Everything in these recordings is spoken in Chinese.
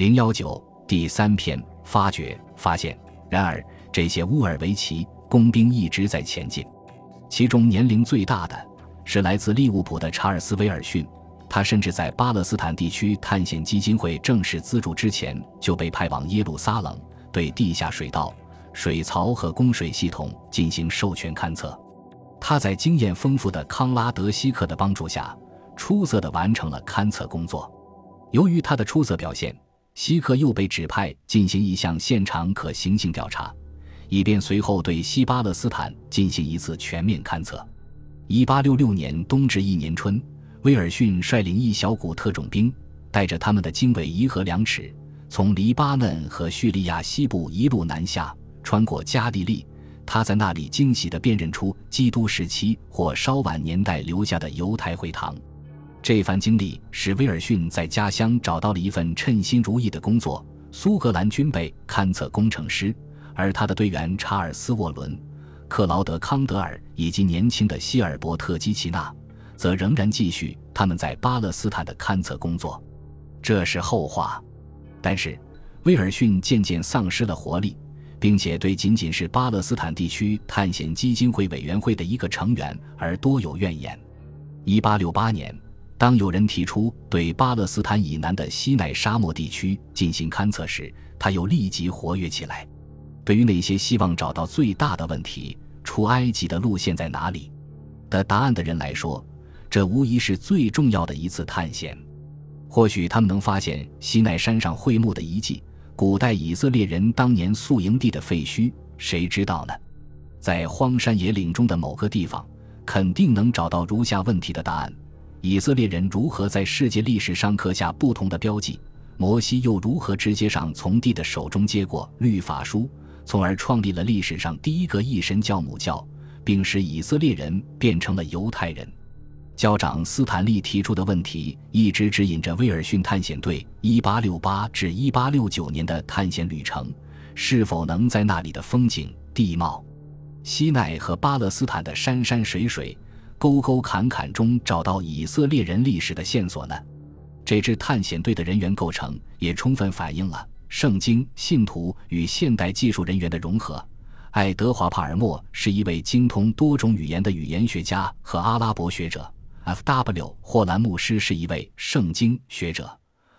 零幺九第三篇发掘发现。然而，这些乌尔维奇工兵一直在前进。其中年龄最大的是来自利物浦的查尔斯·威尔逊，他甚至在巴勒斯坦地区探险基金会正式资助之前就被派往耶路撒冷，对地下水道、水槽和供水系统进行授权勘测。他在经验丰富的康拉德·希克的帮助下，出色地完成了勘测工作。由于他的出色表现，希克又被指派进行一项现场可行性调查，以便随后对西巴勒斯坦进行一次全面勘测。1866年冬至一年春，威尔逊率领一小股特种兵，带着他们的经纬仪和量尺，从黎巴嫩和叙利亚西部一路南下，穿过加利利。他在那里惊喜地辨认出基督时期或稍晚年代留下的犹太会堂。这番经历使威尔逊在家乡找到了一份称心如意的工作——苏格兰军备勘测工程师。而他的队员查尔斯·沃伦、克劳德·康德尔以及年轻的希尔伯特·基奇纳，则仍然继续他们在巴勒斯坦的勘测工作。这是后话。但是，威尔逊渐渐丧失了活力，并且对仅仅是巴勒斯坦地区探险基金会委员会的一个成员而多有怨言。1868年。当有人提出对巴勒斯坦以南的西奈沙漠地区进行勘测时，他又立即活跃起来。对于那些希望找到最大的问题——出埃及的路线在哪里的答案的人来说，这无疑是最重要的一次探险。或许他们能发现西奈山上会墓的遗迹，古代以色列人当年宿营地的废墟，谁知道呢？在荒山野岭中的某个地方，肯定能找到如下问题的答案。以色列人如何在世界历史上刻下不同的标记？摩西又如何直接上从地的手中接过律法书，从而创立了历史上第一个一神教母教，并使以色列人变成了犹太人？教长斯坦利提出的问题一直指引着威尔逊探险队1868至1869年的探险旅程：是否能在那里的风景、地貌、西奈和巴勒斯坦的山山水水？沟沟坎坎中找到以色列人历史的线索呢？这支探险队的人员构成也充分反映了圣经信徒与现代技术人员的融合。爱德华·帕尔默是一位精通多种语言的语言学家和阿拉伯学者。F.W. 霍兰牧师是一位圣经学者。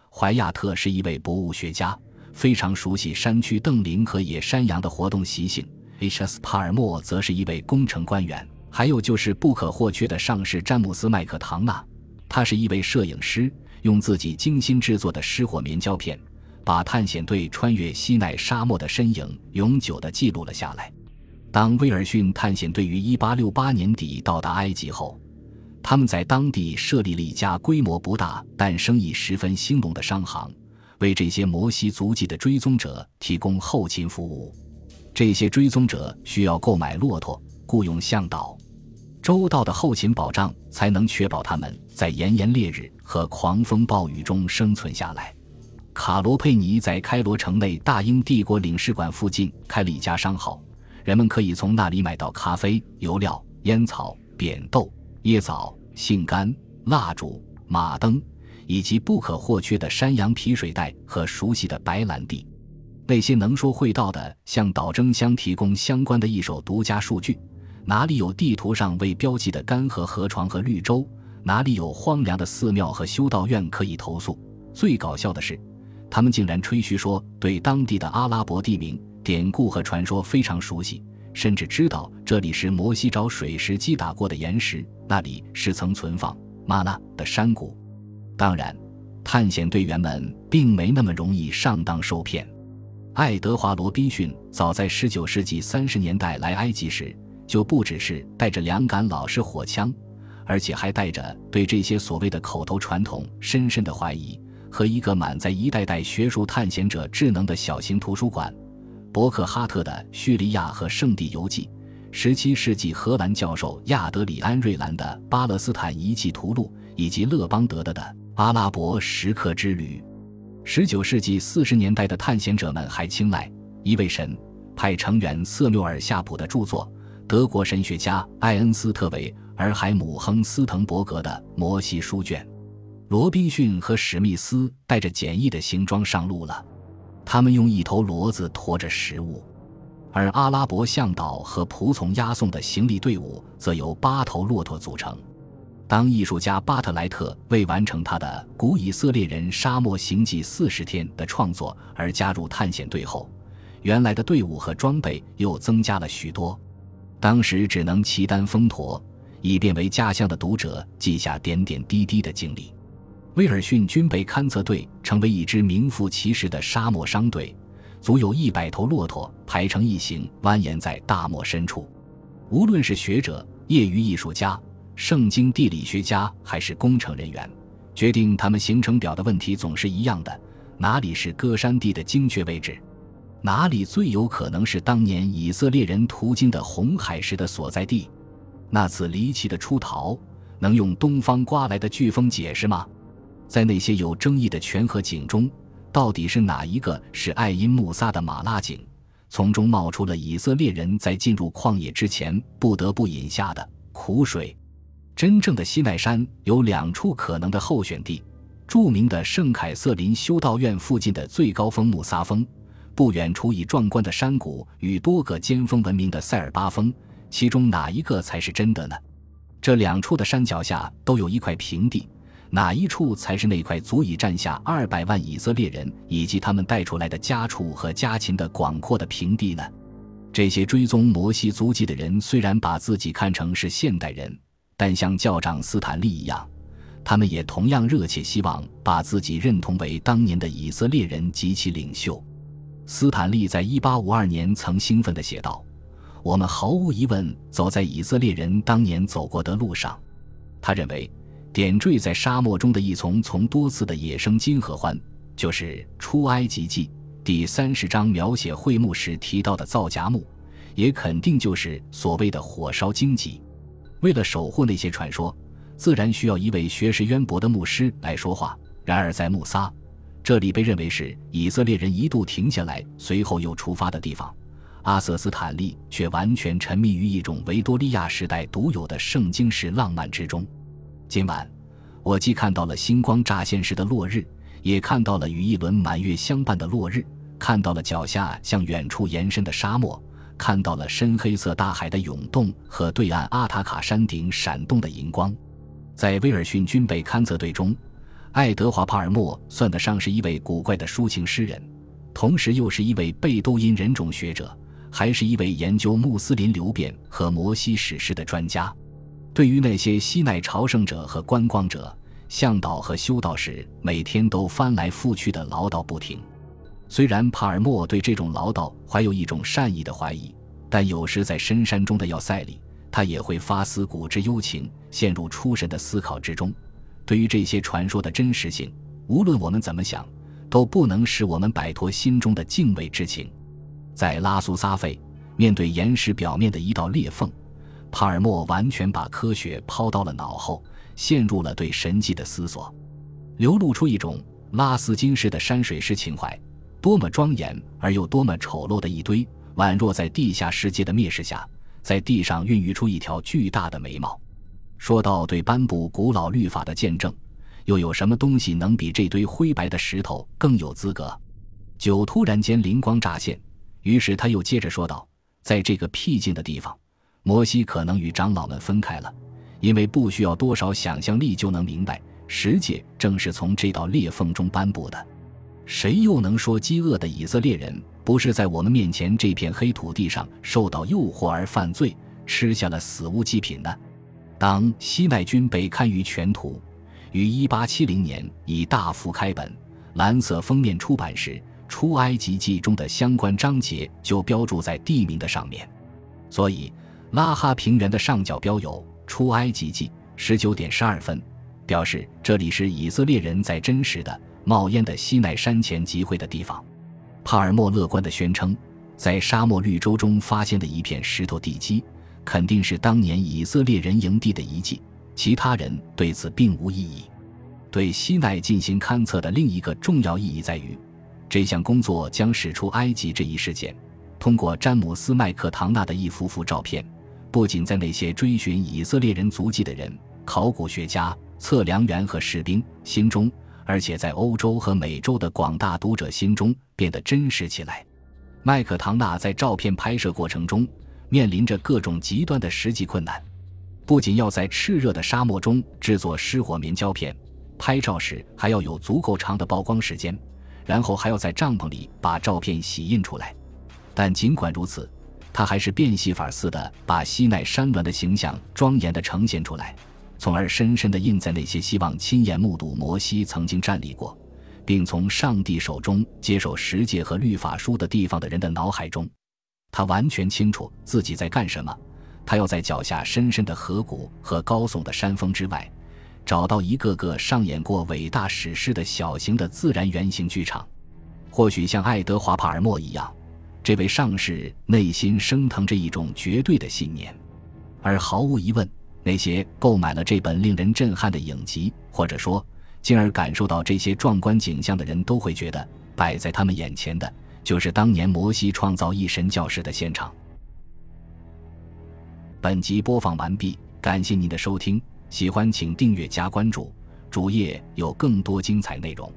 怀亚特是一位博物学家，非常熟悉山区邓林和野山羊的活动习性。H.S. 帕尔默则是一位工程官员。还有就是不可或缺的上士詹姆斯·麦克唐纳，他是一位摄影师，用自己精心制作的失火棉胶片，把探险队穿越西奈沙漠的身影永久地记录了下来。当威尔逊探险队于1868年底到达埃及后，他们在当地设立了一家规模不大但生意十分兴隆的商行，为这些摩西足迹的追踪者提供后勤服务。这些追踪者需要购买骆驼。雇佣向导，周到的后勤保障才能确保他们在炎炎烈日和狂风暴雨中生存下来。卡罗佩尼在开罗城内大英帝国领事馆附近开了一家商号，人们可以从那里买到咖啡、油料、烟草、扁豆、椰枣、杏干、蜡烛、马灯，以及不可或缺的山羊皮水袋和熟悉的白兰地。那些能说会道的向岛争相提供相关的一手独家数据。哪里有地图上未标记的干涸河床和绿洲？哪里有荒凉的寺庙和修道院可以投诉？最搞笑的是，他们竟然吹嘘说对当地的阿拉伯地名、典故和传说非常熟悉，甚至知道这里是摩西找水石击打过的岩石，那里是曾存放玛纳的山谷。当然，探险队员们并没那么容易上当受骗。爱德华·罗宾逊早在19世纪30年代来埃及时。就不只是带着两杆老式火枪，而且还带着对这些所谓的口头传统深深的怀疑和一个满载一代代学术探险者智能的小型图书馆——伯克哈特的《叙利亚和圣地游记》，17世纪荷兰教授亚德里安·瑞兰的《巴勒斯坦遗迹图录》，以及勒邦德的的《阿拉伯石刻之旅》。19世纪40年代的探险者们还青睐一位神派成员瑟缪尔·夏普的著作。德国神学家艾恩斯特·韦尔海姆亨斯滕伯格的《摩西书卷》，罗宾逊和史密斯带着简易的行装上路了，他们用一头骡子驮着食物，而阿拉伯向导和仆从押送的行李队伍则由八头骆驼组成。当艺术家巴特莱特为完成他的《古以色列人沙漠行迹四十天》的创作而加入探险队后，原来的队伍和装备又增加了许多。当时只能骑单峰驼，以便为家乡的读者记下点点滴滴的经历。威尔逊军备勘测队成为一支名副其实的沙漠商队，足有一百头骆驼排成一行，蜿蜒在大漠深处。无论是学者、业余艺术家、圣经地理学家，还是工程人员，决定他们行程表的问题总是一样的：哪里是歌山地的精确位置？哪里最有可能是当年以色列人途经的红海时的所在地？那次离奇的出逃，能用东方刮来的飓风解释吗？在那些有争议的泉和井中，到底是哪一个是爱因穆萨的马拉井？从中冒出了以色列人在进入旷野之前不得不饮下的苦水。真正的西奈山有两处可能的候选地：著名的圣凯瑟琳修道院附近的最高峰穆萨峰，不远处以壮观的山谷与多个尖峰闻名的塞尔巴峰。其中哪一个才是真的呢？这两处的山脚下都有一块平地。哪一处才是那块足以站下二百万以色列人以及他们带出来的家畜和家禽的广阔的平地呢？这些追踪摩西足迹的人虽然把自己看成是现代人，但像教长斯坦利一样，他们也同样热切希望把自己认同为当年的以色列人及其领袖。斯坦利在一八五二年曾兴奋地写道：“我们毫无疑问走在以色列人当年走过的路上。”他认为。点缀在沙漠中的一丛丛多刺的野生金合欢，就是《出埃及记》第三十章描写会幕时提到的皂荚木，也肯定就是所谓的火烧荆棘。为了守护那些传说，自然需要一位学识渊博的牧师来说话。然而，在穆萨这里被认为是以色列人一度停下来，随后又出发的地方，阿瑟斯坦利却完全沉迷于一种维多利亚时代独有的圣经式浪漫之中。今晚，我既看到了星光乍现时的落日，也看到了与一轮满月相伴的落日，看到了脚下向远处延伸的沙漠，看到了深黑色大海的涌动和对岸阿塔卡山顶闪动的荧光。在威尔逊军备勘测队中，爱德华·帕尔默算得上是一位古怪的抒情诗人，同时又是一位贝都因人种学者，还是一位研究穆斯林流变和摩西史诗的专家。对于那些西奈朝圣者和观光者、向导和修道士，每天都翻来覆去的唠叨不停。虽然帕尔默对这种唠叨怀有一种善意的怀疑，但有时在深山中的要塞里，他也会发思古之幽情，陷入出神的思考之中。对于这些传说的真实性，无论我们怎么想，都不能使我们摆脱心中的敬畏之情。在拉苏萨费，面对岩石表面的一道裂缝。帕尔默完全把科学抛到了脑后，陷入了对神迹的思索，流露出一种拉斯金式的山水诗情怀。多么庄严而又多么丑陋的一堆，宛若在地下世界的蔑视下，在地上孕育出一条巨大的眉毛。说到对颁布古老律法的见证，又有什么东西能比这堆灰白的石头更有资格？酒突然间灵光乍现，于是他又接着说道：“在这个僻静的地方。”摩西可能与长老们分开了，因为不需要多少想象力就能明白，十诫正是从这道裂缝中颁布的。谁又能说饥饿的以色列人不是在我们面前这片黑土地上受到诱惑而犯罪，吃下了死物祭品呢？当西奈军被刊于全图，于1870年以大幅开本、蓝色封面出版时，《出埃及记》中的相关章节就标注在地名的上面，所以。拉哈平原的上角标有“出埃及记”十九点十二分，表示这里是以色列人在真实的冒烟的西奈山前集会的地方。帕尔默乐观地宣称，在沙漠绿洲中发现的一片石头地基，肯定是当年以色列人营地的遗迹。其他人对此并无异议。对西奈进行勘测的另一个重要意义在于，这项工作将使出埃及这一事件，通过詹姆斯·麦克唐纳的一幅幅照片。不仅在那些追寻以色列人足迹的人、考古学家、测量员和士兵心中，而且在欧洲和美洲的广大读者心中变得真实起来。麦克唐纳在照片拍摄过程中面临着各种极端的实际困难，不仅要在炽热的沙漠中制作失火棉胶片，拍照时还要有足够长的曝光时间，然后还要在帐篷里把照片洗印出来。但尽管如此，他还是变戏法似的把西奈山峦的形象庄严地呈现出来，从而深深地印在那些希望亲眼目睹摩西曾经站立过，并从上帝手中接受十诫和律法书的地方的人的脑海中。他完全清楚自己在干什么，他要在脚下深深的河谷和高耸的山峰之外，找到一个个上演过伟大史诗的小型的自然原型剧场，或许像爱德华·帕尔默一样。这位上士内心升腾着一种绝对的信念，而毫无疑问，那些购买了这本令人震撼的影集，或者说进而感受到这些壮观景象的人，都会觉得摆在他们眼前的就是当年摩西创造一神教时的现场。本集播放完毕，感谢您的收听，喜欢请订阅加关注，主页有更多精彩内容。